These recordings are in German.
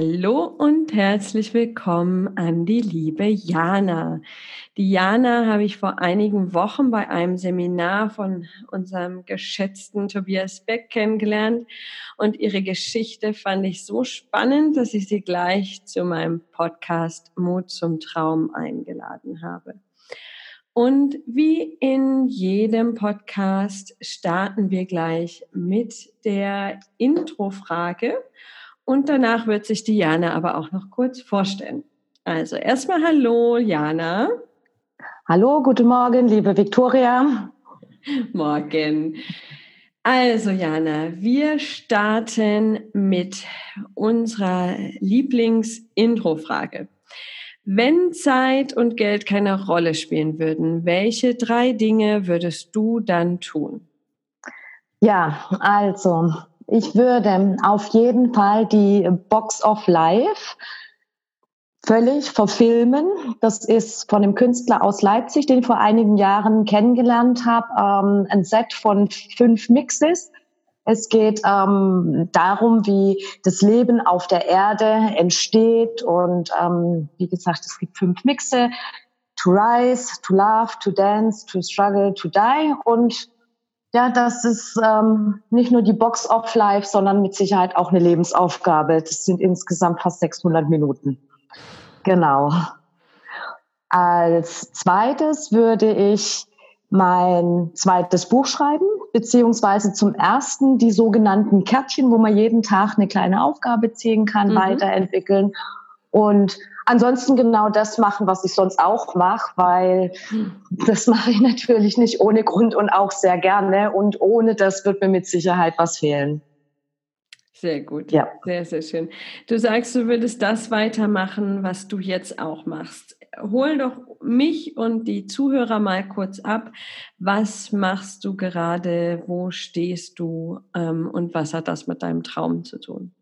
Hallo und herzlich willkommen an die liebe Jana. Die Jana habe ich vor einigen Wochen bei einem Seminar von unserem geschätzten Tobias Beck kennengelernt und ihre Geschichte fand ich so spannend, dass ich sie gleich zu meinem Podcast Mut zum Traum eingeladen habe. Und wie in jedem Podcast starten wir gleich mit der Introfrage. Und danach wird sich die Jana aber auch noch kurz vorstellen. Also erstmal Hallo, Jana. Hallo, guten Morgen, liebe Viktoria. Morgen. Also Jana, wir starten mit unserer Lieblings-Intro-Frage. Wenn Zeit und Geld keine Rolle spielen würden, welche drei Dinge würdest du dann tun? Ja, also ich würde auf jeden Fall die Box of Life völlig verfilmen. Das ist von einem Künstler aus Leipzig, den ich vor einigen Jahren kennengelernt habe. Ähm, ein Set von fünf Mixes. Es geht ähm, darum, wie das Leben auf der Erde entsteht. Und ähm, wie gesagt, es gibt fünf Mixe. To rise, to love, to dance, to struggle, to die. Und ja, das ist ähm, nicht nur die Box of Life, sondern mit Sicherheit auch eine Lebensaufgabe. Das sind insgesamt fast 600 Minuten. Genau. Als zweites würde ich mein zweites Buch schreiben, beziehungsweise zum ersten die sogenannten Kärtchen, wo man jeden Tag eine kleine Aufgabe ziehen kann, mhm. weiterentwickeln. Und ansonsten genau das machen, was ich sonst auch mache, weil das mache ich natürlich nicht ohne Grund und auch sehr gerne. Und ohne das wird mir mit Sicherheit was fehlen. Sehr gut. Ja. Sehr, sehr schön. Du sagst, du würdest das weitermachen, was du jetzt auch machst. Hol doch mich und die Zuhörer mal kurz ab. Was machst du gerade? Wo stehst du? Ähm, und was hat das mit deinem Traum zu tun?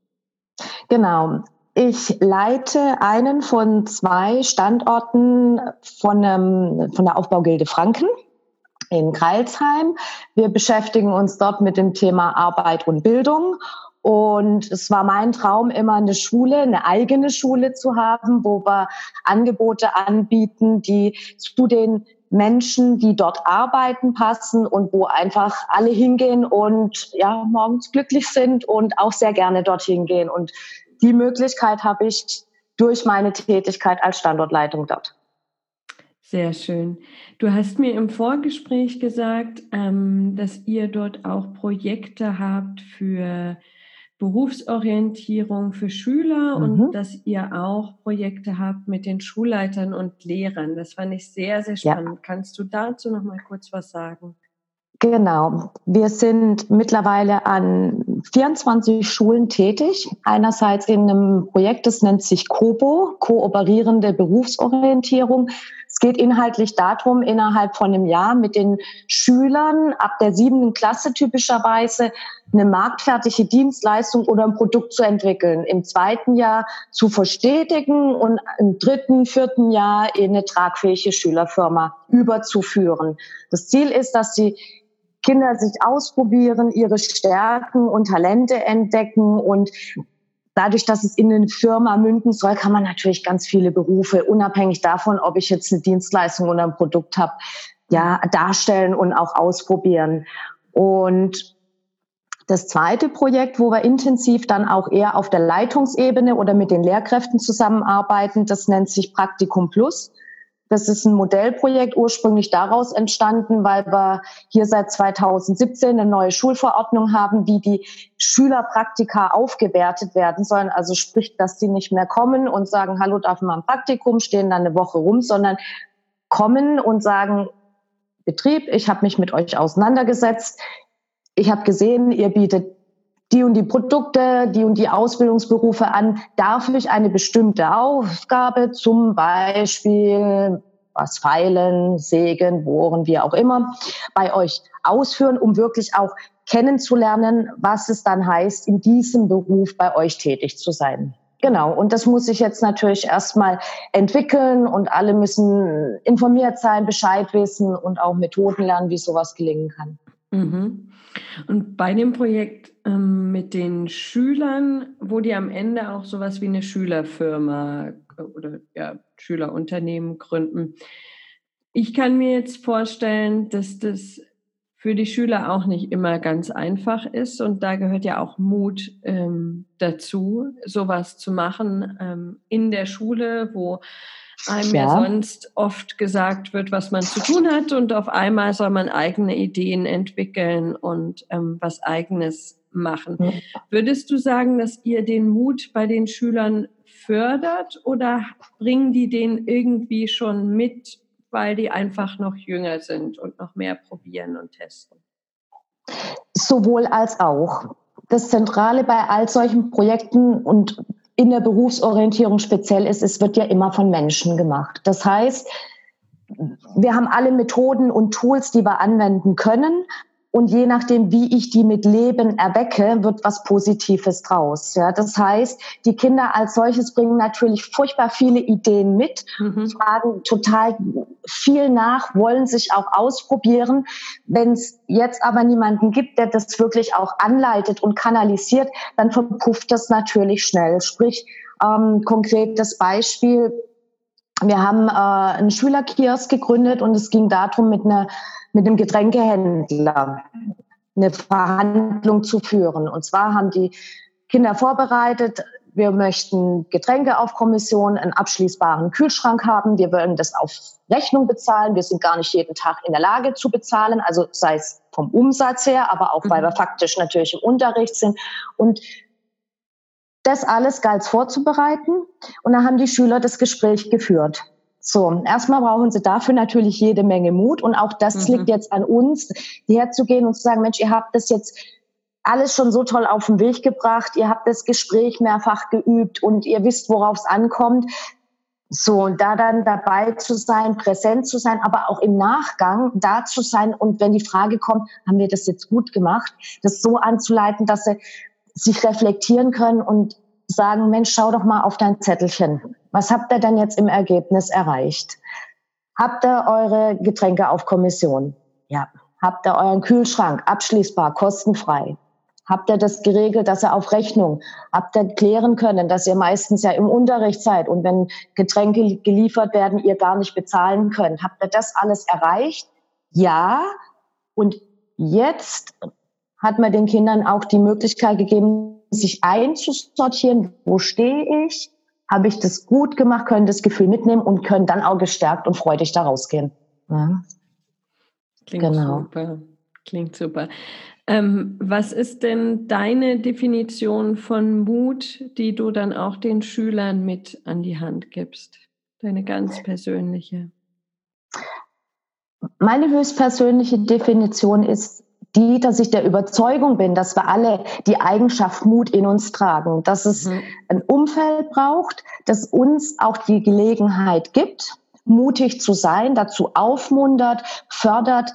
Genau. Ich leite einen von zwei Standorten von, ähm, von der Aufbaugilde Franken in Kreilsheim. Wir beschäftigen uns dort mit dem Thema Arbeit und Bildung. Und es war mein Traum, immer eine Schule, eine eigene Schule zu haben, wo wir Angebote anbieten, die zu den Menschen, die dort arbeiten, passen und wo einfach alle hingehen und ja, morgens glücklich sind und auch sehr gerne dorthin gehen. Und die Möglichkeit habe ich durch meine Tätigkeit als Standortleitung dort. Sehr schön. Du hast mir im Vorgespräch gesagt, ähm, dass ihr dort auch Projekte habt für Berufsorientierung für Schüler mhm. und dass ihr auch Projekte habt mit den Schulleitern und Lehrern. Das fand ich sehr, sehr spannend. Ja. Kannst du dazu noch mal kurz was sagen? Genau. Wir sind mittlerweile an 24 Schulen tätig. Einerseits in einem Projekt, das nennt sich COBO, kooperierende Berufsorientierung. Es geht inhaltlich darum, innerhalb von einem Jahr mit den Schülern ab der siebten Klasse typischerweise eine marktfertige Dienstleistung oder ein Produkt zu entwickeln, im zweiten Jahr zu verstetigen und im dritten, vierten Jahr in eine tragfähige Schülerfirma überzuführen. Das Ziel ist, dass die Kinder sich ausprobieren, ihre Stärken und Talente entdecken und dadurch, dass es in eine Firma münden soll, kann man natürlich ganz viele Berufe, unabhängig davon, ob ich jetzt eine Dienstleistung oder ein Produkt habe, ja, darstellen und auch ausprobieren. Und das zweite Projekt, wo wir intensiv dann auch eher auf der Leitungsebene oder mit den Lehrkräften zusammenarbeiten, das nennt sich Praktikum Plus. Das ist ein Modellprojekt ursprünglich daraus entstanden, weil wir hier seit 2017 eine neue Schulverordnung haben, wie die Schülerpraktika aufgewertet werden sollen. Also sprich, dass sie nicht mehr kommen und sagen, hallo, darf man ein Praktikum, stehen dann eine Woche rum, sondern kommen und sagen, Betrieb, ich habe mich mit euch auseinandergesetzt. Ich habe gesehen, ihr bietet die und die Produkte, die und die Ausbildungsberufe an, darf ich eine bestimmte Aufgabe, zum Beispiel was feilen, sägen, bohren, wie auch immer, bei euch ausführen, um wirklich auch kennenzulernen, was es dann heißt, in diesem Beruf bei euch tätig zu sein. Genau, und das muss sich jetzt natürlich erstmal entwickeln und alle müssen informiert sein, Bescheid wissen und auch Methoden lernen, wie sowas gelingen kann. Mhm. Und bei dem Projekt ähm, mit den Schülern, wo die am Ende auch sowas wie eine Schülerfirma oder ja, Schülerunternehmen gründen. Ich kann mir jetzt vorstellen, dass das für die Schüler auch nicht immer ganz einfach ist. Und da gehört ja auch Mut ähm, dazu, sowas zu machen ähm, in der Schule, wo einem ja. sonst oft gesagt wird, was man zu tun hat. Und auf einmal soll man eigene Ideen entwickeln und ähm, was eigenes machen. Ja. Würdest du sagen, dass ihr den Mut bei den Schülern fördert oder bringen die den irgendwie schon mit weil die einfach noch jünger sind und noch mehr probieren und testen? Sowohl als auch. Das Zentrale bei all solchen Projekten und in der Berufsorientierung speziell ist, es wird ja immer von Menschen gemacht. Das heißt, wir haben alle Methoden und Tools, die wir anwenden können, und je nachdem, wie ich die mit Leben erwecke, wird was Positives draus. Ja, das heißt, die Kinder als solches bringen natürlich furchtbar viele Ideen mit, mhm. fragen total viel nach, wollen sich auch ausprobieren. Wenn es jetzt aber niemanden gibt, der das wirklich auch anleitet und kanalisiert, dann verpufft das natürlich schnell. Sprich, ähm, konkretes Beispiel, wir haben äh, einen Schülerkiosk gegründet und es ging darum, mit einer mit einem Getränkehändler eine Verhandlung zu führen. Und zwar haben die Kinder vorbereitet, wir möchten Getränke auf Kommission, einen abschließbaren Kühlschrank haben, wir wollen das auf Rechnung bezahlen, wir sind gar nicht jeden Tag in der Lage zu bezahlen, also sei es vom Umsatz her, aber auch weil wir mhm. faktisch natürlich im Unterricht sind. Und das alles galt vorzubereiten und da haben die Schüler das Gespräch geführt. So, erstmal brauchen sie dafür natürlich jede Menge Mut und auch das mhm. liegt jetzt an uns, herzugehen und zu sagen, Mensch, ihr habt das jetzt alles schon so toll auf den Weg gebracht, ihr habt das Gespräch mehrfach geübt und ihr wisst, worauf es ankommt. So, und da dann dabei zu sein, präsent zu sein, aber auch im Nachgang da zu sein und wenn die Frage kommt, haben wir das jetzt gut gemacht, das so anzuleiten, dass sie sich reflektieren können und sagen, Mensch, schau doch mal auf dein Zettelchen. Was habt ihr denn jetzt im Ergebnis erreicht? Habt ihr eure Getränke auf Kommission? Ja. Habt ihr euren Kühlschrank abschließbar, kostenfrei? Habt ihr das geregelt, dass ihr auf Rechnung? Habt ihr klären können, dass ihr meistens ja im Unterricht seid und wenn Getränke geliefert werden, ihr gar nicht bezahlen könnt? Habt ihr das alles erreicht? Ja. Und jetzt hat man den Kindern auch die Möglichkeit gegeben, sich einzusortieren, wo stehe ich, habe ich das gut gemacht, können das Gefühl mitnehmen und können dann auch gestärkt und freudig da rausgehen. Ja. Klingt genau. super. Klingt super. Ähm, was ist denn deine Definition von Mut, die du dann auch den Schülern mit an die Hand gibst? Deine ganz persönliche. Meine höchstpersönliche Definition ist, die, dass ich der Überzeugung bin, dass wir alle die Eigenschaft Mut in uns tragen, dass es mhm. ein Umfeld braucht, das uns auch die Gelegenheit gibt, mutig zu sein, dazu aufmuntert, fördert.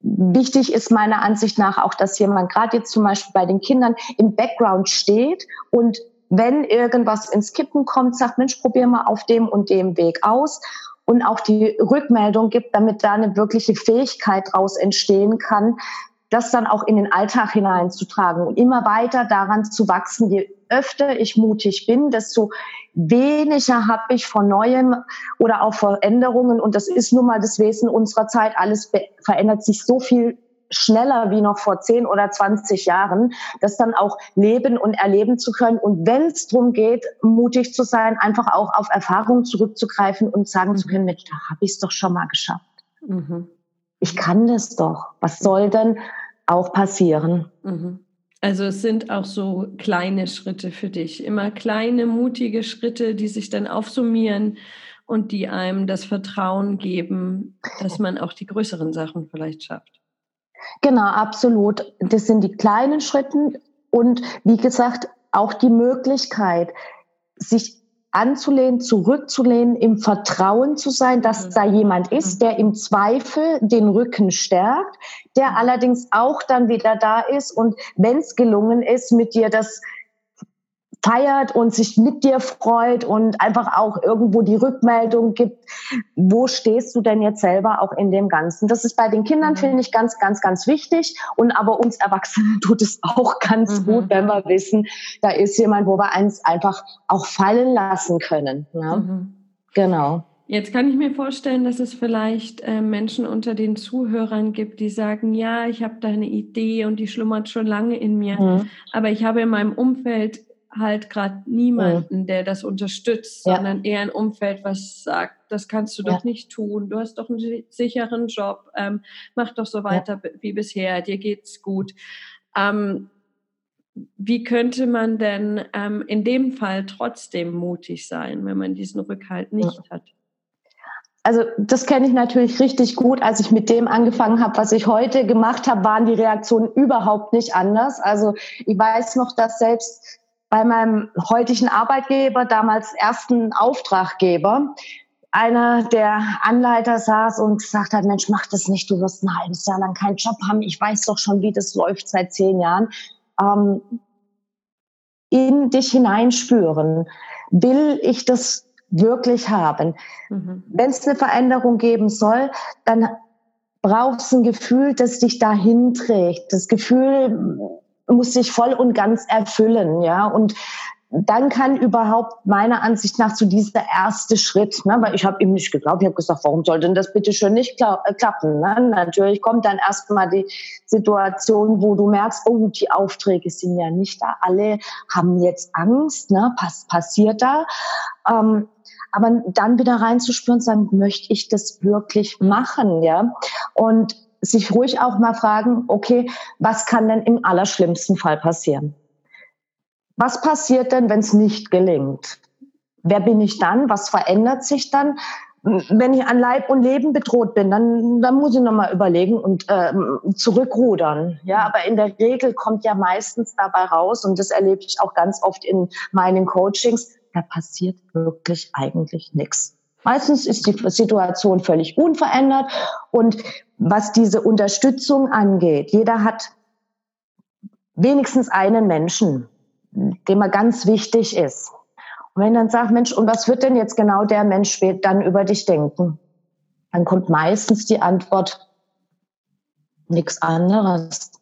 Wichtig ist meiner Ansicht nach auch, dass jemand gerade jetzt zum Beispiel bei den Kindern im Background steht und wenn irgendwas ins Kippen kommt, sagt, Mensch, probier mal auf dem und dem Weg aus und auch die Rückmeldung gibt, damit da eine wirkliche Fähigkeit daraus entstehen kann, das dann auch in den Alltag hineinzutragen und immer weiter daran zu wachsen. Je öfter ich mutig bin, desto weniger habe ich von Neuem oder auch Veränderungen. Und das ist nun mal das Wesen unserer Zeit. Alles verändert sich so viel schneller wie noch vor 10 oder 20 Jahren, das dann auch leben und erleben zu können. Und wenn es darum geht, mutig zu sein, einfach auch auf Erfahrungen zurückzugreifen und sagen mhm. zu können, Mensch, da habe ich es doch schon mal geschafft. Mhm ich kann das doch. Was soll denn auch passieren? Mhm. Also es sind auch so kleine Schritte für dich, immer kleine, mutige Schritte, die sich dann aufsummieren und die einem das Vertrauen geben, dass man auch die größeren Sachen vielleicht schafft. Genau, absolut. Das sind die kleinen Schritte und wie gesagt, auch die Möglichkeit, sich anzulehnen, zurückzulehnen, im Vertrauen zu sein, dass mhm. da jemand ist, mhm. der im Zweifel den Rücken stärkt, der mhm. allerdings auch dann wieder da ist und wenn es gelungen ist, mit dir das feiert und sich mit dir freut und einfach auch irgendwo die Rückmeldung gibt, wo stehst du denn jetzt selber auch in dem Ganzen. Das ist bei den Kindern, mhm. finde ich, ganz, ganz, ganz wichtig. Und aber uns Erwachsenen tut es auch ganz mhm. gut, wenn wir wissen, da ist jemand, wo wir eins einfach auch fallen lassen können. Ne? Mhm. Genau. Jetzt kann ich mir vorstellen, dass es vielleicht äh, Menschen unter den Zuhörern gibt, die sagen, ja, ich habe da eine Idee und die schlummert schon lange in mir, mhm. aber ich habe in meinem Umfeld halt gerade niemanden, mhm. der das unterstützt, ja. sondern eher ein Umfeld, was sagt, das kannst du ja. doch nicht tun, du hast doch einen sicheren Job, ähm, mach doch so weiter ja. wie bisher, dir geht's gut. Ähm, wie könnte man denn ähm, in dem Fall trotzdem mutig sein, wenn man diesen Rückhalt nicht hat? also das kenne ich natürlich richtig gut. Als ich mit dem angefangen habe, was ich heute gemacht habe, waren die Reaktionen überhaupt nicht anders. Also ich weiß noch, dass selbst bei meinem heutigen Arbeitgeber, damals ersten Auftraggeber, einer der Anleiter saß und gesagt hat, Mensch, mach das nicht, du wirst ein halbes Jahr lang keinen Job haben. Ich weiß doch schon, wie das läuft seit zehn Jahren. Ähm, in dich hineinspüren. Will ich das wirklich haben. Mhm. Wenn es eine Veränderung geben soll, dann brauchst du ein Gefühl, das dich dahin trägt. Das Gefühl muss sich voll und ganz erfüllen, ja. Und dann kann überhaupt meiner Ansicht nach zu so dieser erste Schritt, ne, weil ich habe ihm nicht geglaubt, ich habe gesagt, warum soll denn das bitte schon nicht äh, klappen? Ne? Natürlich kommt dann erstmal die Situation, wo du merkst, oh, die Aufträge sind ja nicht da, alle haben jetzt Angst, ne? was passiert da? Ähm, aber dann wieder reinzuspüren und sagen, möchte ich das wirklich machen, ja? Und sich ruhig auch mal fragen, okay, was kann denn im allerschlimmsten Fall passieren? Was passiert denn, wenn es nicht gelingt? Wer bin ich dann? Was verändert sich dann? Wenn ich an Leib und Leben bedroht bin, dann, dann muss ich nochmal überlegen und ähm, zurückrudern. Ja, aber in der Regel kommt ja meistens dabei raus, und das erlebe ich auch ganz oft in meinen Coachings, da passiert wirklich eigentlich nichts. Meistens ist die Situation völlig unverändert und was diese Unterstützung angeht, jeder hat wenigstens einen Menschen, dem er ganz wichtig ist. Und wenn dann sagt, Mensch, und was wird denn jetzt genau der Mensch später dann über dich denken? Dann kommt meistens die Antwort, nichts anderes.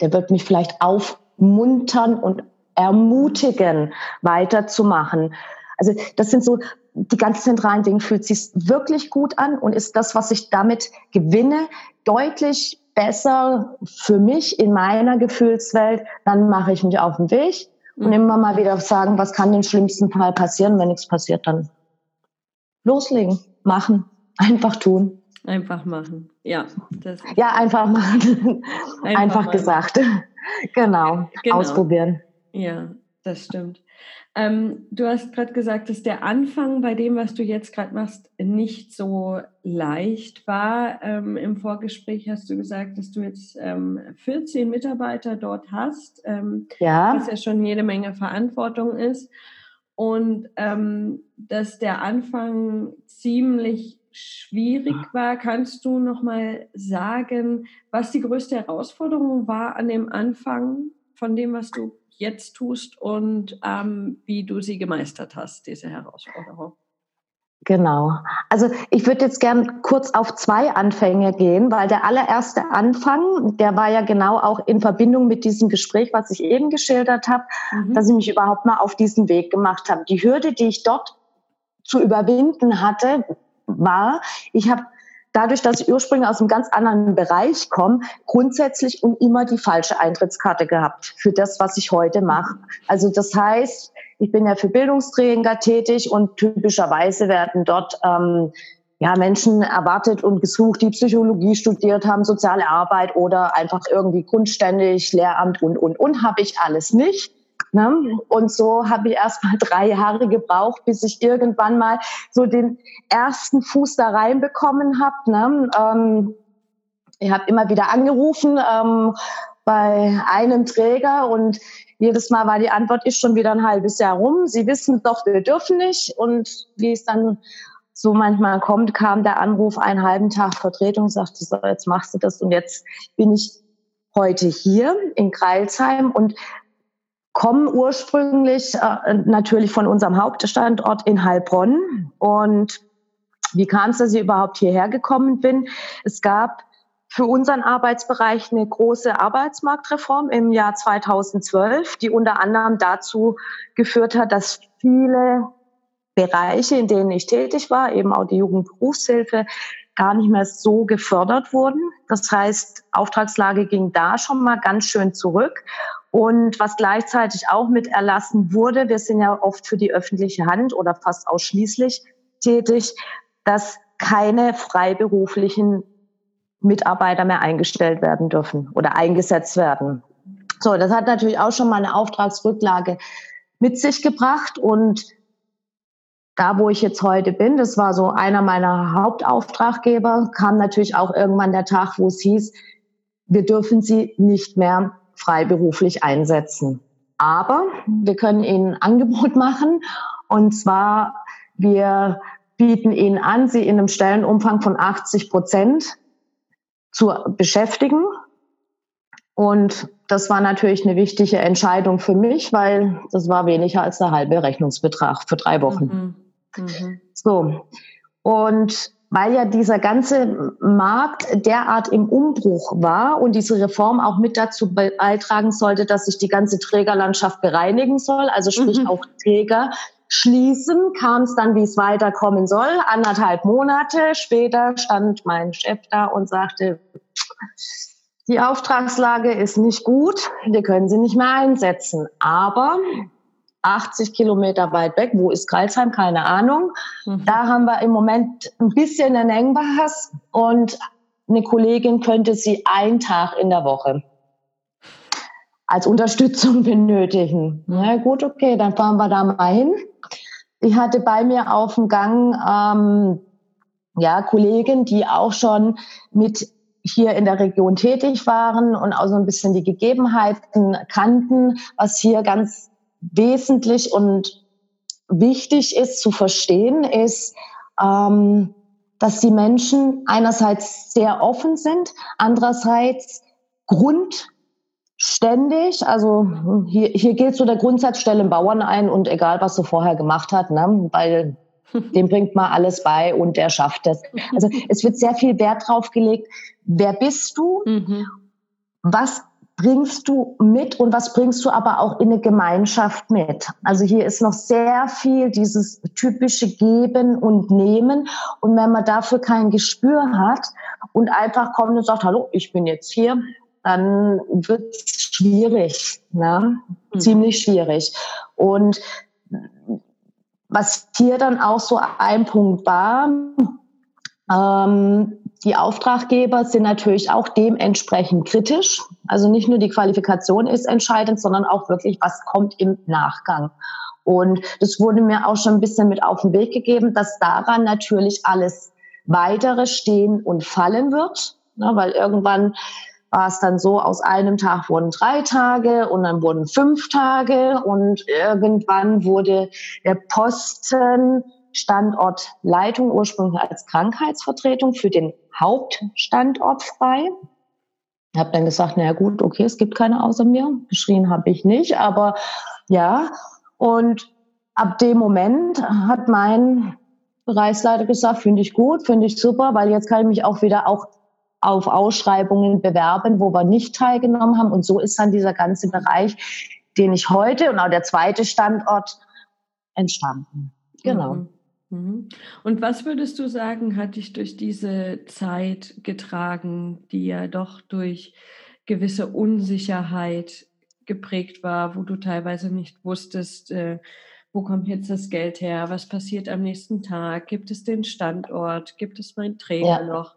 Der wird mich vielleicht aufmuntern und ermutigen, weiterzumachen. Also das sind so die ganz zentralen Dinge. Fühlt sich wirklich gut an und ist das, was ich damit gewinne, deutlich besser für mich in meiner Gefühlswelt, dann mache ich mich auf den Weg und mhm. immer mal wieder sagen, was kann im schlimmsten Fall passieren, wenn nichts passiert, dann loslegen, machen, einfach tun. Einfach machen, ja. ja, einfach machen. Einfach, einfach gesagt. genau. genau, ausprobieren. Ja, das stimmt. Ähm, du hast gerade gesagt, dass der Anfang bei dem, was du jetzt gerade machst, nicht so leicht war. Ähm, Im Vorgespräch hast du gesagt, dass du jetzt ähm, 14 Mitarbeiter dort hast, ähm, ja. was ja schon jede Menge Verantwortung ist. Und ähm, dass der Anfang ziemlich schwierig war. Kannst du noch mal sagen, was die größte Herausforderung war an dem Anfang von dem, was du jetzt tust und ähm, wie du sie gemeistert hast, diese Herausforderung. Genau. Also ich würde jetzt gern kurz auf zwei Anfänge gehen, weil der allererste Anfang, der war ja genau auch in Verbindung mit diesem Gespräch, was ich eben geschildert habe, mhm. dass ich mich überhaupt mal auf diesen Weg gemacht habe. Die Hürde, die ich dort zu überwinden hatte, war, ich habe dadurch, dass ich ursprünglich aus einem ganz anderen Bereich komme, grundsätzlich und immer die falsche Eintrittskarte gehabt für das, was ich heute mache. Also das heißt, ich bin ja für Bildungsträger tätig und typischerweise werden dort ähm, ja, Menschen erwartet und gesucht, die Psychologie studiert haben, soziale Arbeit oder einfach irgendwie grundständig, Lehramt und, und, und, habe ich alles nicht. Ne? Und so habe ich erst mal drei Jahre gebraucht, bis ich irgendwann mal so den ersten Fuß da reinbekommen habe. Ne? Ähm, ich habe immer wieder angerufen ähm, bei einem Träger und jedes Mal war die Antwort, ist schon wieder ein halbes Jahr rum. Sie wissen doch, wir dürfen nicht. Und wie es dann so manchmal kommt, kam der Anruf einen halben Tag Vertretung, sagte so, jetzt machst du das und jetzt bin ich heute hier in Kreilsheim und kommen ursprünglich äh, natürlich von unserem Hauptstandort in Heilbronn. Und wie kam es, dass ich überhaupt hierher gekommen bin? Es gab für unseren Arbeitsbereich eine große Arbeitsmarktreform im Jahr 2012, die unter anderem dazu geführt hat, dass viele Bereiche, in denen ich tätig war, eben auch die Jugendberufshilfe, gar nicht mehr so gefördert wurden. Das heißt, Auftragslage ging da schon mal ganz schön zurück. Und was gleichzeitig auch mit erlassen wurde, wir sind ja oft für die öffentliche Hand oder fast ausschließlich tätig, dass keine freiberuflichen Mitarbeiter mehr eingestellt werden dürfen oder eingesetzt werden. So, das hat natürlich auch schon mal eine Auftragsrücklage mit sich gebracht und da, wo ich jetzt heute bin, das war so einer meiner Hauptauftraggeber, kam natürlich auch irgendwann der Tag, wo es hieß, wir dürfen sie nicht mehr freiberuflich einsetzen. Aber wir können ihnen ein Angebot machen und zwar wir bieten ihnen an, sie in einem Stellenumfang von 80 Prozent zu beschäftigen. Und das war natürlich eine wichtige Entscheidung für mich, weil das war weniger als der halbe Rechnungsbetrag für drei Wochen. Mhm. Mhm. So. Und weil ja dieser ganze Markt derart im Umbruch war und diese Reform auch mit dazu beitragen sollte, dass sich die ganze Trägerlandschaft bereinigen soll, also sprich mhm. auch Träger schließen, kam es dann, wie es weiterkommen soll. Anderthalb Monate später stand mein Chef da und sagte, die Auftragslage ist nicht gut, wir können sie nicht mehr einsetzen. Aber 80 Kilometer weit weg. Wo ist Kreilsheim? Keine Ahnung. Mhm. Da haben wir im Moment ein bisschen einen Engpass und eine Kollegin könnte sie einen Tag in der Woche als Unterstützung benötigen. Na gut, okay, dann fahren wir da mal hin. Ich hatte bei mir auf dem Gang ähm, ja Kollegen, die auch schon mit hier in der Region tätig waren und auch so ein bisschen die Gegebenheiten kannten, was hier ganz wesentlich und wichtig ist zu verstehen, ist, ähm, dass die Menschen einerseits sehr offen sind, andererseits grundständig, also hier, hier gilt so der Grundsatz, stellen Bauern ein und egal, was er vorher gemacht hat, ne, weil dem bringt man alles bei und der schafft es. Also es wird sehr viel Wert drauf gelegt, wer bist du, mhm. was bringst du mit und was bringst du aber auch in eine Gemeinschaft mit? Also hier ist noch sehr viel dieses typische Geben und Nehmen. Und wenn man dafür kein Gespür hat und einfach kommt und sagt, hallo, ich bin jetzt hier, dann wird es schwierig, ne? Mhm. ziemlich schwierig. Und was hier dann auch so ein Punkt war, ähm, die Auftraggeber sind natürlich auch dementsprechend kritisch. Also nicht nur die Qualifikation ist entscheidend, sondern auch wirklich, was kommt im Nachgang. Und das wurde mir auch schon ein bisschen mit auf den Weg gegeben, dass daran natürlich alles weitere stehen und fallen wird, ne, weil irgendwann war es dann so, aus einem Tag wurden drei Tage und dann wurden fünf Tage und irgendwann wurde der Posten Standortleitung ursprünglich als Krankheitsvertretung für den Hauptstandort frei. Ich habe dann gesagt, naja gut, okay, es gibt keine außer mir. Geschrien habe ich nicht, aber ja. Und ab dem Moment hat mein Bereichsleiter gesagt, finde ich gut, finde ich super, weil jetzt kann ich mich auch wieder auch auf Ausschreibungen bewerben, wo wir nicht teilgenommen haben. Und so ist dann dieser ganze Bereich, den ich heute und auch der zweite Standort entstanden. Genau. Mhm. Und was würdest du sagen, hat dich durch diese Zeit getragen, die ja doch durch gewisse Unsicherheit geprägt war, wo du teilweise nicht wusstest, äh, wo kommt jetzt das Geld her, was passiert am nächsten Tag, gibt es den Standort, gibt es meinen Träger ja. noch?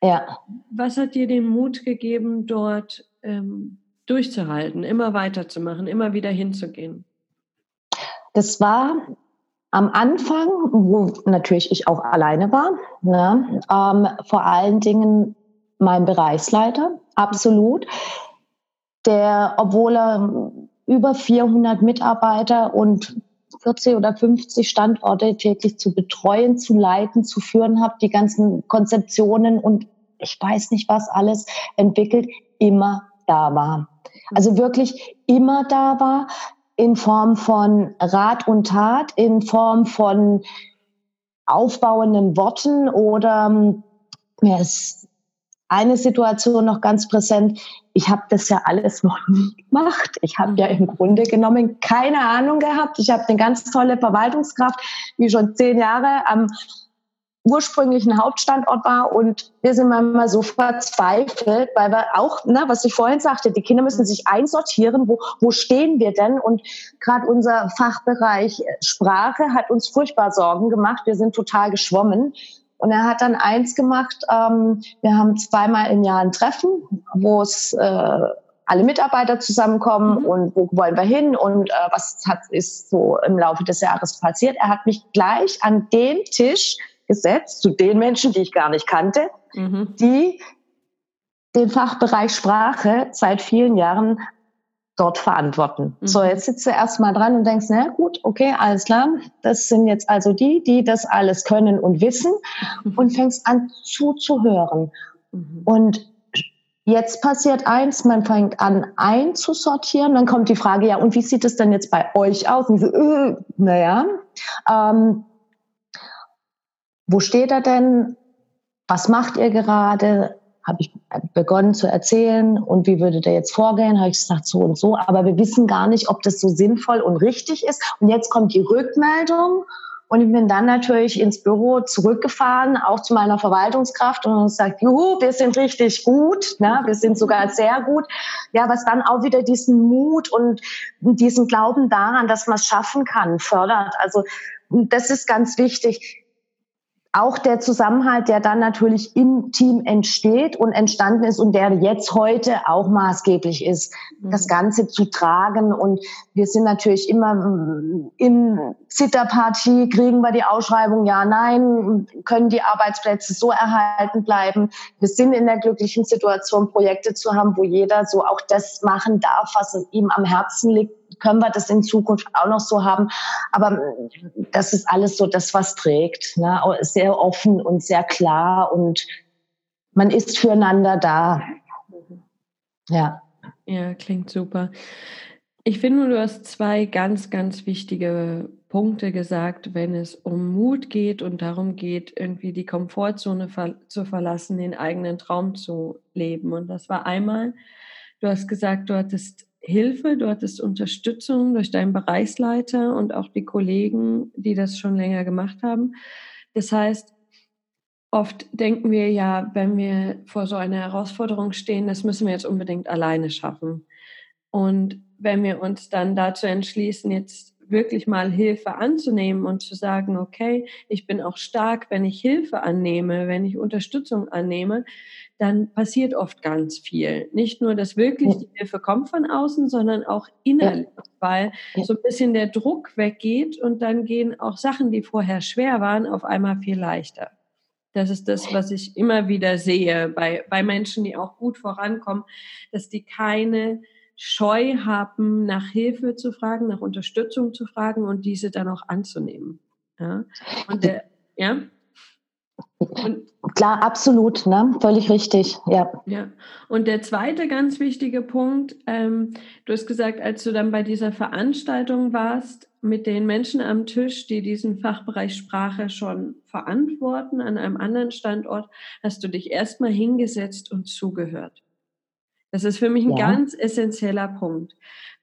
Ja. Was hat dir den Mut gegeben, dort ähm, durchzuhalten, immer weiterzumachen, immer wieder hinzugehen? Das war am Anfang, wo natürlich ich auch alleine war, ne, ähm, vor allen Dingen mein Bereichsleiter, absolut, der, obwohl er über 400 Mitarbeiter und 40 oder 50 Standorte täglich zu betreuen, zu leiten, zu führen hat, die ganzen Konzeptionen und ich weiß nicht was alles entwickelt, immer da war. Also wirklich immer da war in Form von Rat und Tat, in Form von aufbauenden Worten oder mir ist eine Situation noch ganz präsent. Ich habe das ja alles noch nie gemacht. Ich habe ja im Grunde genommen keine Ahnung gehabt. Ich habe eine ganz tolle Verwaltungskraft, die schon zehn Jahre am ursprünglichen Hauptstandort war und wir sind manchmal so verzweifelt, weil wir auch, ne, was ich vorhin sagte, die Kinder müssen sich einsortieren, wo, wo stehen wir denn? Und gerade unser Fachbereich Sprache hat uns furchtbar Sorgen gemacht. Wir sind total geschwommen. Und er hat dann eins gemacht, ähm, wir haben zweimal im Jahr ein Treffen, wo es äh, alle Mitarbeiter zusammenkommen mhm. und wo wollen wir hin und äh, was hat, ist so im Laufe des Jahres passiert. Er hat mich gleich an den Tisch gesetzt zu den Menschen, die ich gar nicht kannte, mhm. die den Fachbereich Sprache seit vielen Jahren dort verantworten. Mhm. So, jetzt sitzt du erstmal dran und denkst, na gut, okay, alles klar, das sind jetzt also die, die das alles können und wissen mhm. und fängst an zuzuhören. Mhm. Und jetzt passiert eins, man fängt an einzusortieren, dann kommt die Frage, ja, und wie sieht es denn jetzt bei euch aus? Und so, äh, naja, ähm, wo steht er denn? Was macht ihr gerade? Habe ich begonnen zu erzählen und wie würde der jetzt vorgehen? Habe ich gesagt, so und so. Aber wir wissen gar nicht, ob das so sinnvoll und richtig ist. Und jetzt kommt die Rückmeldung. Und ich bin dann natürlich ins Büro zurückgefahren, auch zu meiner Verwaltungskraft und sagt, juhu, wir sind richtig gut, ne? wir sind sogar sehr gut. Ja, was dann auch wieder diesen Mut und diesen Glauben daran, dass man es schaffen kann, fördert. Also das ist ganz wichtig auch der Zusammenhalt, der dann natürlich im Team entsteht und entstanden ist und der jetzt heute auch maßgeblich ist, mhm. das Ganze zu tragen. Und wir sind natürlich immer mm, im Zitterpartie, kriegen wir die Ausschreibung, ja, nein, können die Arbeitsplätze so erhalten bleiben. Wir sind in der glücklichen Situation, Projekte zu haben, wo jeder so auch das machen darf, was ihm am Herzen liegt können wir das in Zukunft auch noch so haben. Aber das ist alles so das, was trägt. Ne? Sehr offen und sehr klar und man ist füreinander da. Ja. Ja, klingt super. Ich finde, du hast zwei ganz, ganz wichtige Punkte gesagt, wenn es um Mut geht und darum geht, irgendwie die Komfortzone ver zu verlassen, den eigenen Traum zu leben. Und das war einmal, du hast gesagt, du hattest Hilfe, du hattest Unterstützung durch deinen Bereichsleiter und auch die Kollegen, die das schon länger gemacht haben. Das heißt, oft denken wir ja, wenn wir vor so einer Herausforderung stehen, das müssen wir jetzt unbedingt alleine schaffen. Und wenn wir uns dann dazu entschließen, jetzt wirklich mal Hilfe anzunehmen und zu sagen, okay, ich bin auch stark, wenn ich Hilfe annehme, wenn ich Unterstützung annehme, dann passiert oft ganz viel. Nicht nur, dass wirklich die Hilfe kommt von außen, sondern auch innerlich, weil so ein bisschen der Druck weggeht und dann gehen auch Sachen, die vorher schwer waren, auf einmal viel leichter. Das ist das, was ich immer wieder sehe bei, bei Menschen, die auch gut vorankommen, dass die keine Scheu haben, nach Hilfe zu fragen, nach Unterstützung zu fragen und diese dann auch anzunehmen. Ja? Und der, ja? Und, Klar, absolut, ne? völlig richtig, ja. Ja. Und der zweite ganz wichtige Punkt, ähm, du hast gesagt, als du dann bei dieser Veranstaltung warst, mit den Menschen am Tisch, die diesen Fachbereich Sprache schon verantworten an einem anderen Standort, hast du dich erstmal hingesetzt und zugehört. Das ist für mich ein ja. ganz essentieller Punkt.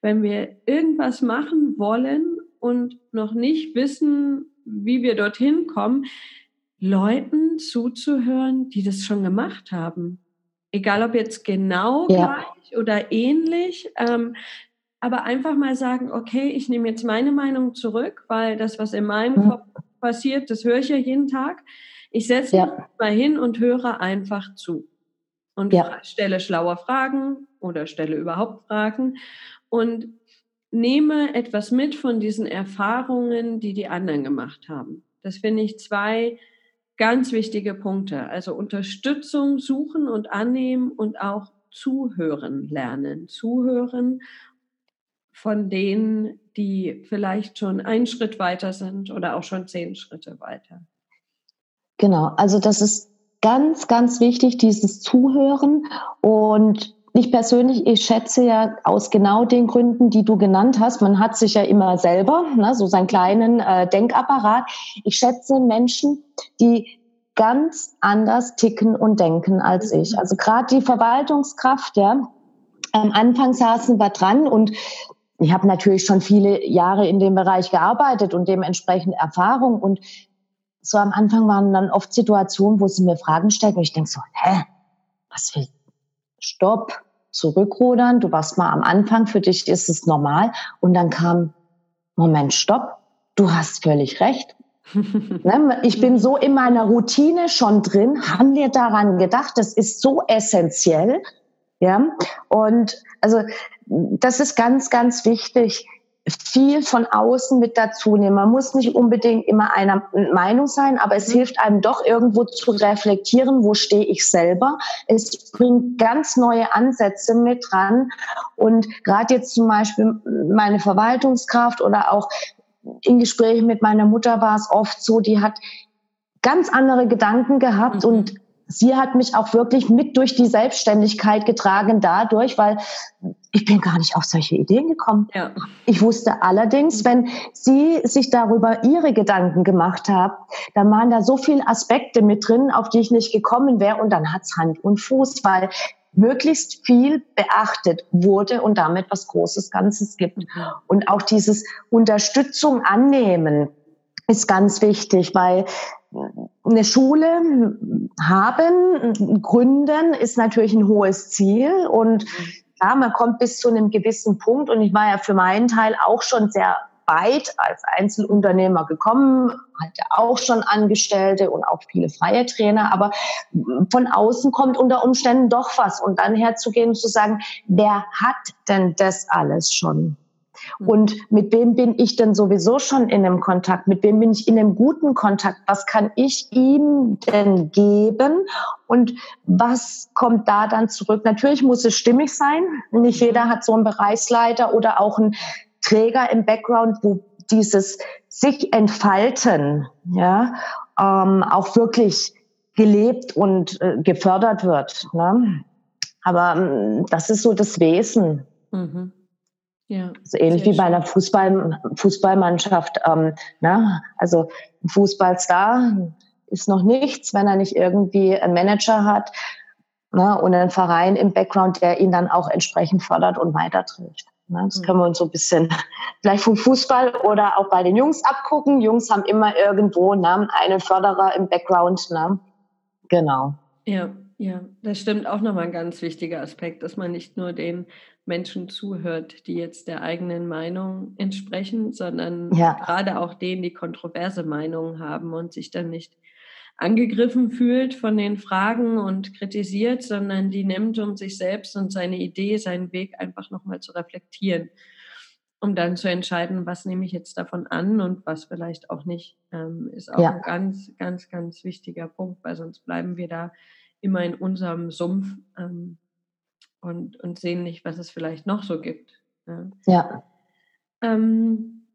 Wenn wir irgendwas machen wollen und noch nicht wissen, wie wir dorthin kommen, Leuten zuzuhören, die das schon gemacht haben. Egal ob jetzt genau ja. gleich oder ähnlich, ähm, aber einfach mal sagen, okay, ich nehme jetzt meine Meinung zurück, weil das, was in meinem mhm. Kopf passiert, das höre ich ja jeden Tag. Ich setze ja. mich mal hin und höre einfach zu und ja. stelle schlaue Fragen oder stelle überhaupt Fragen und nehme etwas mit von diesen Erfahrungen, die die anderen gemacht haben. Das finde ich zwei ganz wichtige Punkte. Also Unterstützung suchen und annehmen und auch zuhören lernen. Zuhören von denen, die vielleicht schon einen Schritt weiter sind oder auch schon zehn Schritte weiter. Genau, also das ist ganz, ganz wichtig, dieses Zuhören. Und ich persönlich, ich schätze ja aus genau den Gründen, die du genannt hast. Man hat sich ja immer selber, ne, so seinen kleinen äh, Denkapparat. Ich schätze Menschen, die ganz anders ticken und denken als ich. Mhm. Also gerade die Verwaltungskraft, ja. Am Anfang saßen wir dran und ich habe natürlich schon viele Jahre in dem Bereich gearbeitet und dementsprechend Erfahrung. Und so am Anfang waren dann oft Situationen, wo sie mir Fragen stellt und ich denke so, hä, was will, stopp, zurückrudern, du warst mal am Anfang, für dich ist es normal. Und dann kam, Moment, stopp, du hast völlig recht. Ne, ich bin so in meiner Routine schon drin, haben wir daran gedacht, das ist so essentiell. Ja, und also das ist ganz, ganz wichtig viel von außen mit dazu nehmen. Man muss nicht unbedingt immer einer Meinung sein, aber es mhm. hilft einem doch irgendwo zu reflektieren, wo stehe ich selber. Es bringt ganz neue Ansätze mit dran. Und gerade jetzt zum Beispiel meine Verwaltungskraft oder auch in Gesprächen mit meiner Mutter war es oft so, die hat ganz andere Gedanken gehabt mhm. und sie hat mich auch wirklich mit durch die Selbstständigkeit getragen dadurch, weil ich bin gar nicht auf solche Ideen gekommen. Ja. Ich wusste allerdings, wenn sie sich darüber ihre Gedanken gemacht hat, dann waren da so viele Aspekte mit drin, auf die ich nicht gekommen wäre und dann hat's Hand und Fuß, weil möglichst viel beachtet wurde und damit was Großes Ganzes gibt. Mhm. Und auch dieses Unterstützung annehmen ist ganz wichtig, weil eine Schule haben, gründen, ist natürlich ein hohes Ziel. Und ja, man kommt bis zu einem gewissen Punkt. Und ich war ja für meinen Teil auch schon sehr weit als Einzelunternehmer gekommen, hatte auch schon Angestellte und auch viele freie Trainer, aber von außen kommt unter Umständen doch was. Und dann herzugehen und zu sagen, wer hat denn das alles schon? Mhm. Und mit wem bin ich denn sowieso schon in einem Kontakt? Mit wem bin ich in einem guten Kontakt? Was kann ich ihm denn geben? Und was kommt da dann zurück? Natürlich muss es stimmig sein. Nicht jeder hat so einen Bereichsleiter oder auch einen Träger im Background, wo dieses sich entfalten, ja, ähm, auch wirklich gelebt und äh, gefördert wird. Ne? Aber ähm, das ist so das Wesen. Mhm. Ja, also ähnlich wie bei einer Fußball, Fußballmannschaft. Ähm, ne? Also ein Fußballstar ist noch nichts, wenn er nicht irgendwie einen Manager hat ne? und einen Verein im Background, der ihn dann auch entsprechend fördert und weiterträgt. Ne? Das können wir uns so ein bisschen gleich vom Fußball oder auch bei den Jungs abgucken. Jungs haben immer irgendwo ne, einen Förderer im Background. Ne? Genau. Ja, ja, das stimmt auch nochmal ein ganz wichtiger Aspekt, dass man nicht nur den Menschen zuhört, die jetzt der eigenen Meinung entsprechen, sondern ja. gerade auch denen, die kontroverse Meinungen haben und sich dann nicht angegriffen fühlt von den Fragen und kritisiert, sondern die nimmt, um sich selbst und seine Idee, seinen Weg einfach nochmal zu reflektieren, um dann zu entscheiden, was nehme ich jetzt davon an und was vielleicht auch nicht, ähm, ist auch ja. ein ganz, ganz, ganz wichtiger Punkt, weil sonst bleiben wir da immer in unserem Sumpf ähm, und, und sehen nicht, was es vielleicht noch so gibt. Ja. ja. Ähm,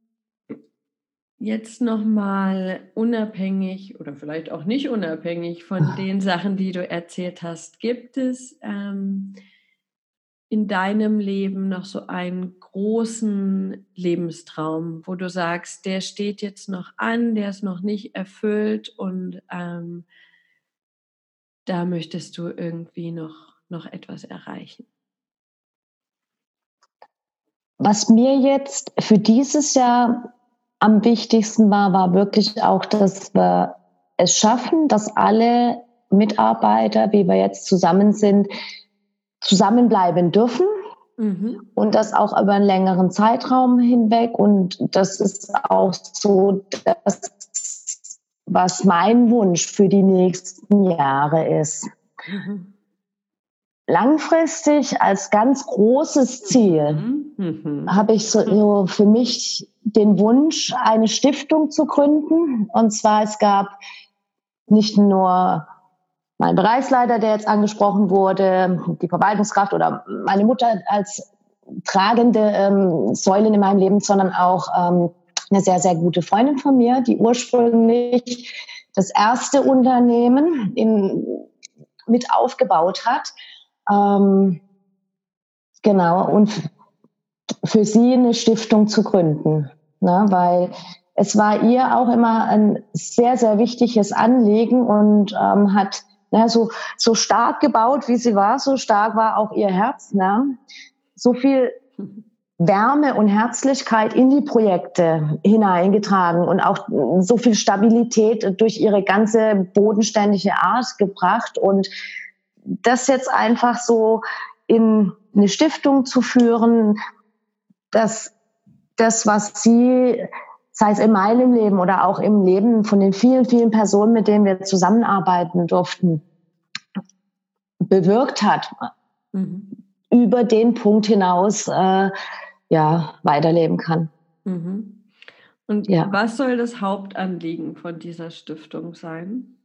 jetzt nochmal unabhängig oder vielleicht auch nicht unabhängig von ah. den Sachen, die du erzählt hast, gibt es ähm, in deinem Leben noch so einen großen Lebenstraum, wo du sagst, der steht jetzt noch an, der ist noch nicht erfüllt und ähm, da möchtest du irgendwie noch, noch etwas erreichen? Was mir jetzt für dieses Jahr am wichtigsten war, war wirklich auch, dass wir es schaffen, dass alle Mitarbeiter, wie wir jetzt zusammen sind, zusammenbleiben dürfen. Mhm. Und das auch über einen längeren Zeitraum hinweg. Und das ist auch so, dass was mein Wunsch für die nächsten Jahre ist. Mhm. Langfristig als ganz großes Ziel mhm. mhm. habe ich so, so für mich den Wunsch, eine Stiftung zu gründen. Und zwar, es gab nicht nur mein Bereichsleiter, der jetzt angesprochen wurde, die Verwaltungskraft oder meine Mutter als tragende ähm, Säulen in meinem Leben, sondern auch ähm, eine sehr, sehr gute Freundin von mir, die ursprünglich das erste Unternehmen in, mit aufgebaut hat. Ähm, genau, und für sie eine Stiftung zu gründen. Ne? Weil es war ihr auch immer ein sehr, sehr wichtiges Anliegen und ähm, hat ne, so, so stark gebaut, wie sie war, so stark war auch ihr Herz. Ne? So viel Wärme und Herzlichkeit in die Projekte hineingetragen und auch so viel Stabilität durch ihre ganze bodenständige Art gebracht und das jetzt einfach so in eine Stiftung zu führen, dass das, was sie, sei es in meinem Leben oder auch im Leben von den vielen, vielen Personen, mit denen wir zusammenarbeiten durften, bewirkt hat, mhm. über den Punkt hinaus äh, ja, weiterleben kann. Mhm. Und ja. was soll das Hauptanliegen von dieser Stiftung sein?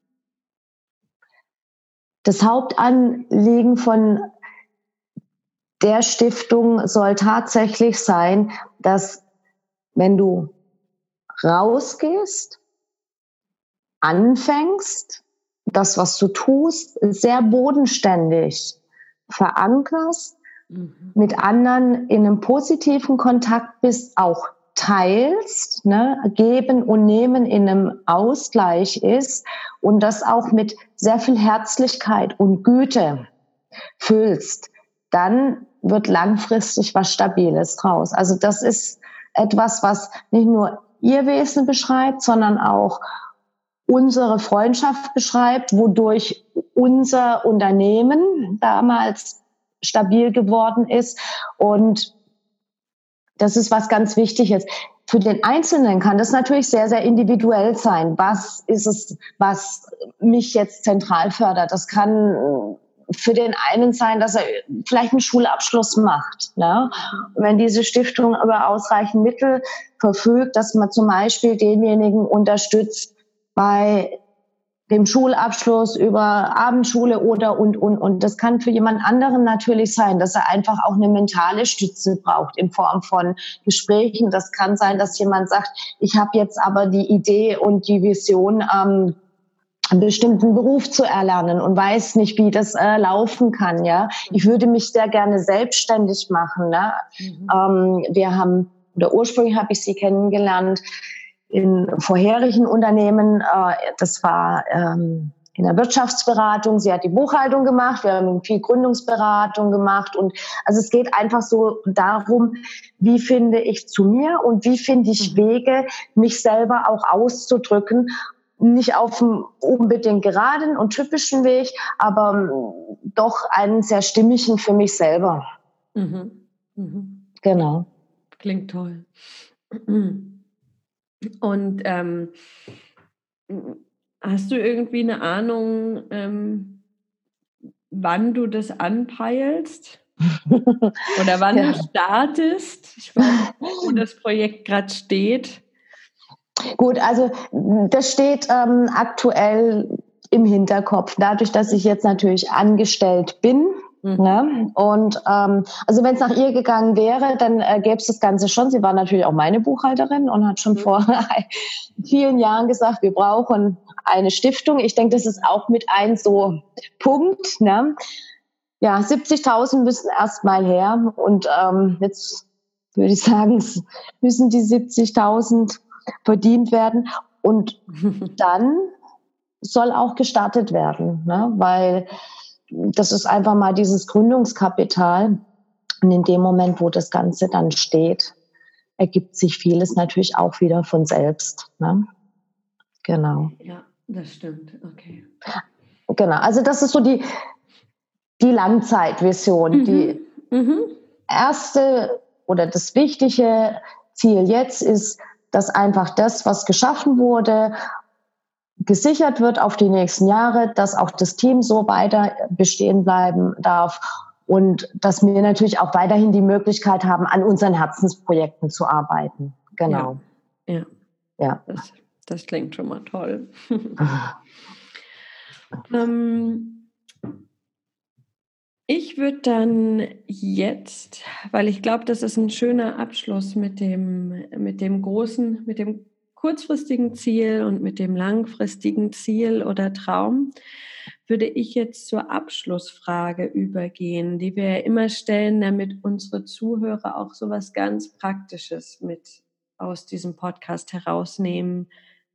Das Hauptanliegen von der Stiftung soll tatsächlich sein, dass wenn du rausgehst, anfängst, das, was du tust, sehr bodenständig verankerst, mhm. mit anderen in einem positiven Kontakt bist, auch teilst, ne, geben und nehmen in einem Ausgleich ist und das auch mit sehr viel Herzlichkeit und Güte füllst, dann wird langfristig was Stabiles draus. Also das ist etwas, was nicht nur ihr Wesen beschreibt, sondern auch unsere Freundschaft beschreibt, wodurch unser Unternehmen damals stabil geworden ist. Und das ist was ganz Wichtiges. Für den Einzelnen kann das natürlich sehr, sehr individuell sein. Was ist es, was mich jetzt zentral fördert? Das kann für den einen sein, dass er vielleicht einen Schulabschluss macht. Ne? wenn diese Stiftung über ausreichend Mittel verfügt, dass man zum Beispiel denjenigen unterstützt bei dem Schulabschluss über Abendschule oder und, und, und. Das kann für jemand anderen natürlich sein, dass er einfach auch eine mentale Stütze braucht in Form von Gesprächen. Das kann sein, dass jemand sagt, ich habe jetzt aber die Idee und die Vision, ähm, einen bestimmten Beruf zu erlernen und weiß nicht, wie das äh, laufen kann. Ja, ich würde mich sehr gerne selbstständig machen. Ne? Mhm. Ähm, wir haben oder ursprünglich habe ich sie kennengelernt in vorherigen Unternehmen. Äh, das war ähm, in der Wirtschaftsberatung. Sie hat die Buchhaltung gemacht. Wir haben viel Gründungsberatung gemacht. Und also es geht einfach so darum, wie finde ich zu mir und wie finde ich mhm. Wege, mich selber auch auszudrücken nicht auf einem unbedingt geraden und typischen Weg, aber ähm, doch einen sehr stimmigen für mich selber. Mhm. Mhm. Genau. Klingt toll. Und ähm, hast du irgendwie eine Ahnung, ähm, wann du das anpeilst? Oder wann ja. du startest? Ich weiß nicht, wo das Projekt gerade steht. Gut, also das steht ähm, aktuell im Hinterkopf. Dadurch, dass ich jetzt natürlich angestellt bin, mhm. Ne? Und ähm, also wenn es nach ihr gegangen wäre, dann äh, gäbe es das Ganze schon. Sie war natürlich auch meine Buchhalterin und hat schon mhm. vor vielen Jahren gesagt, wir brauchen eine Stiftung. Ich denke, das ist auch mit ein so Punkt. Ne? Ja, 70.000 müssen erstmal her und ähm, jetzt würde ich sagen, müssen die 70.000 verdient werden. Und dann soll auch gestartet werden, ne? weil das ist einfach mal dieses Gründungskapital. Und in dem Moment, wo das Ganze dann steht, ergibt sich vieles natürlich auch wieder von selbst. Ne? Genau. Ja, das stimmt. Okay. Genau. Also das ist so die, die Langzeitvision. Mhm. Die mhm. erste oder das wichtige Ziel jetzt ist, dass einfach das, was geschaffen wurde, gesichert wird auf die nächsten Jahre, dass auch das Team so weiter bestehen bleiben darf und dass wir natürlich auch weiterhin die Möglichkeit haben, an unseren Herzensprojekten zu arbeiten. Genau. Ja. ja. ja. Das, das, klingt schon mal toll. ähm, ich würde dann jetzt, weil ich glaube, das ist ein schöner Abschluss mit dem, mit dem großen, mit dem kurzfristigen Ziel und mit dem langfristigen Ziel oder Traum, würde ich jetzt zur Abschlussfrage übergehen, die wir immer stellen, damit unsere Zuhörer auch so was ganz Praktisches mit aus diesem Podcast herausnehmen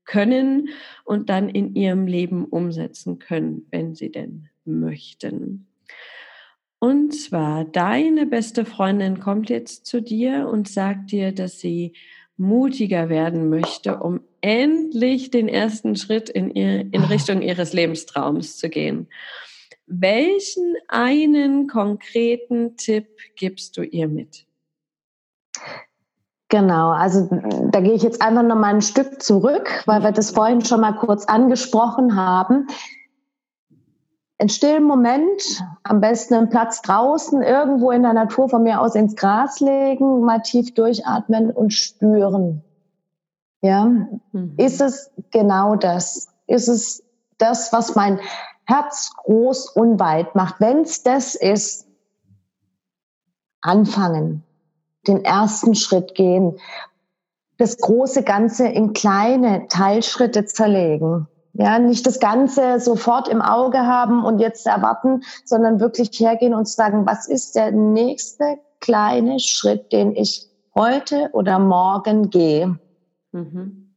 können und dann in ihrem Leben umsetzen können, wenn sie denn möchten. Und zwar, deine beste Freundin kommt jetzt zu dir und sagt dir, dass sie mutiger werden möchte, um endlich den ersten Schritt in, ihr, in Richtung ihres Lebenstraums zu gehen. Welchen einen konkreten Tipp gibst du ihr mit? Genau, also da gehe ich jetzt einfach noch mal ein Stück zurück, weil wir das vorhin schon mal kurz angesprochen haben einen stillen Moment, am besten einen Platz draußen, irgendwo in der Natur von mir aus ins Gras legen, mal tief durchatmen und spüren. Ja, mhm. ist es genau das? Ist es das, was mein Herz groß und weit macht? Wenn es das ist, anfangen, den ersten Schritt gehen, das große Ganze in kleine Teilschritte zerlegen. Ja, nicht das Ganze sofort im Auge haben und jetzt erwarten, sondern wirklich hergehen und sagen, was ist der nächste kleine Schritt, den ich heute oder morgen gehe? Mhm.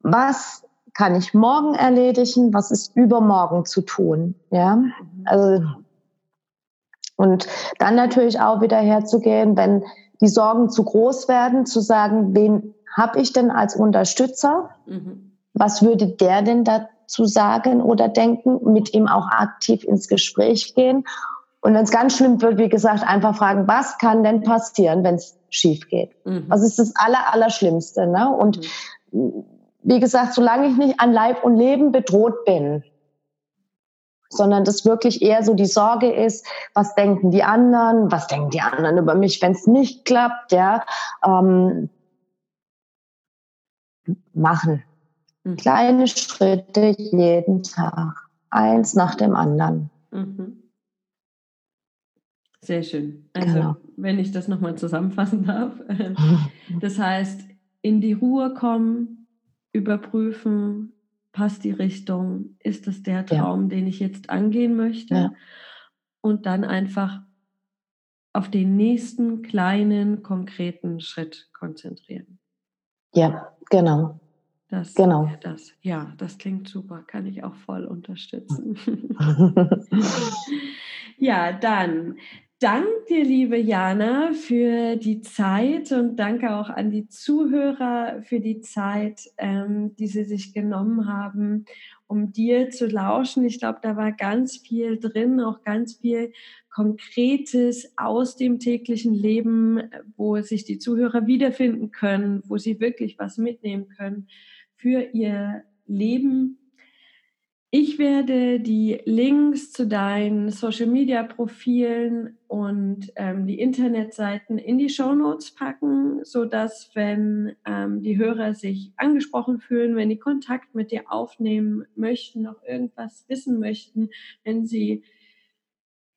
Was kann ich morgen erledigen? Was ist übermorgen zu tun? Ja, mhm. also, und dann natürlich auch wieder herzugehen, wenn die Sorgen zu groß werden, zu sagen, wen habe ich denn als Unterstützer? Mhm was würde der denn dazu sagen oder denken? Mit ihm auch aktiv ins Gespräch gehen. Und wenn es ganz schlimm wird, wie gesagt, einfach fragen, was kann denn passieren, wenn es schief geht? Mhm. Was ist das Aller, Allerschlimmste? Ne? Und mhm. wie gesagt, solange ich nicht an Leib und Leben bedroht bin, sondern das wirklich eher so die Sorge ist, was denken die anderen, was denken die anderen über mich, wenn es nicht klappt, ja, ähm, machen. Mhm. Kleine Schritte jeden Tag, eins nach dem anderen. Mhm. Sehr schön. Also, genau. wenn ich das nochmal zusammenfassen darf. Das heißt, in die Ruhe kommen, überprüfen, passt die Richtung, ist das der Traum, ja. den ich jetzt angehen möchte? Ja. Und dann einfach auf den nächsten kleinen, konkreten Schritt konzentrieren. Ja, genau. Das, genau. Das, ja, das klingt super, kann ich auch voll unterstützen. ja, dann danke dir, liebe Jana, für die Zeit und danke auch an die Zuhörer für die Zeit, ähm, die sie sich genommen haben, um dir zu lauschen. Ich glaube, da war ganz viel drin, auch ganz viel Konkretes aus dem täglichen Leben, wo sich die Zuhörer wiederfinden können, wo sie wirklich was mitnehmen können für ihr Leben. Ich werde die Links zu deinen Social-Media-Profilen und ähm, die Internetseiten in die Show Notes packen, sodass, wenn ähm, die Hörer sich angesprochen fühlen, wenn die Kontakt mit dir aufnehmen möchten, noch irgendwas wissen möchten, wenn sie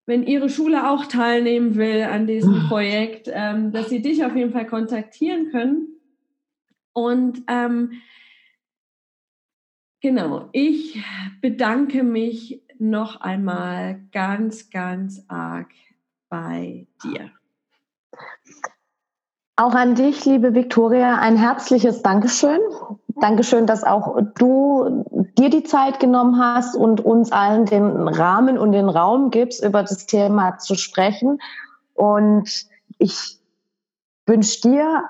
wenn Ihre Schule auch teilnehmen will an diesem Projekt, ähm, dass Sie dich auf jeden Fall kontaktieren können. Und ähm, Genau, ich bedanke mich noch einmal ganz, ganz arg bei dir. Auch an dich, liebe Viktoria, ein herzliches Dankeschön. Dankeschön, dass auch du dir die Zeit genommen hast und uns allen den Rahmen und den Raum gibst, über das Thema zu sprechen. Und ich wünsche dir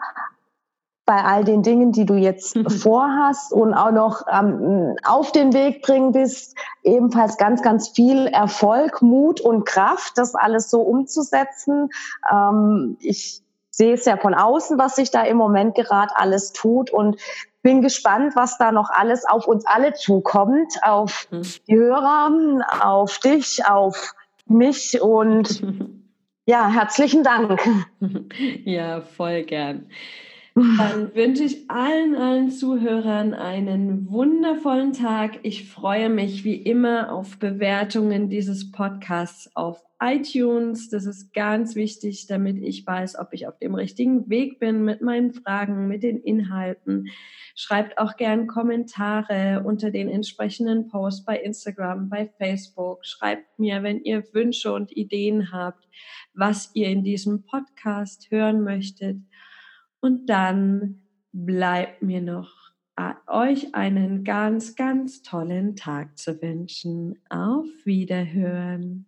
bei all den Dingen, die du jetzt mhm. vorhast und auch noch ähm, auf den Weg bringen bist, ebenfalls ganz, ganz viel Erfolg, Mut und Kraft, das alles so umzusetzen. Ähm, ich sehe es ja von außen, was sich da im Moment gerade alles tut und bin gespannt, was da noch alles auf uns alle zukommt, auf mhm. die Hörer, auf dich, auf mich und ja, herzlichen Dank. Ja, voll gern. Dann wünsche ich allen, allen Zuhörern einen wundervollen Tag. Ich freue mich wie immer auf Bewertungen dieses Podcasts auf iTunes. Das ist ganz wichtig, damit ich weiß, ob ich auf dem richtigen Weg bin mit meinen Fragen, mit den Inhalten. Schreibt auch gern Kommentare unter den entsprechenden Posts bei Instagram, bei Facebook. Schreibt mir, wenn ihr Wünsche und Ideen habt, was ihr in diesem Podcast hören möchtet. Und dann bleibt mir noch euch einen ganz, ganz tollen Tag zu wünschen. Auf Wiederhören.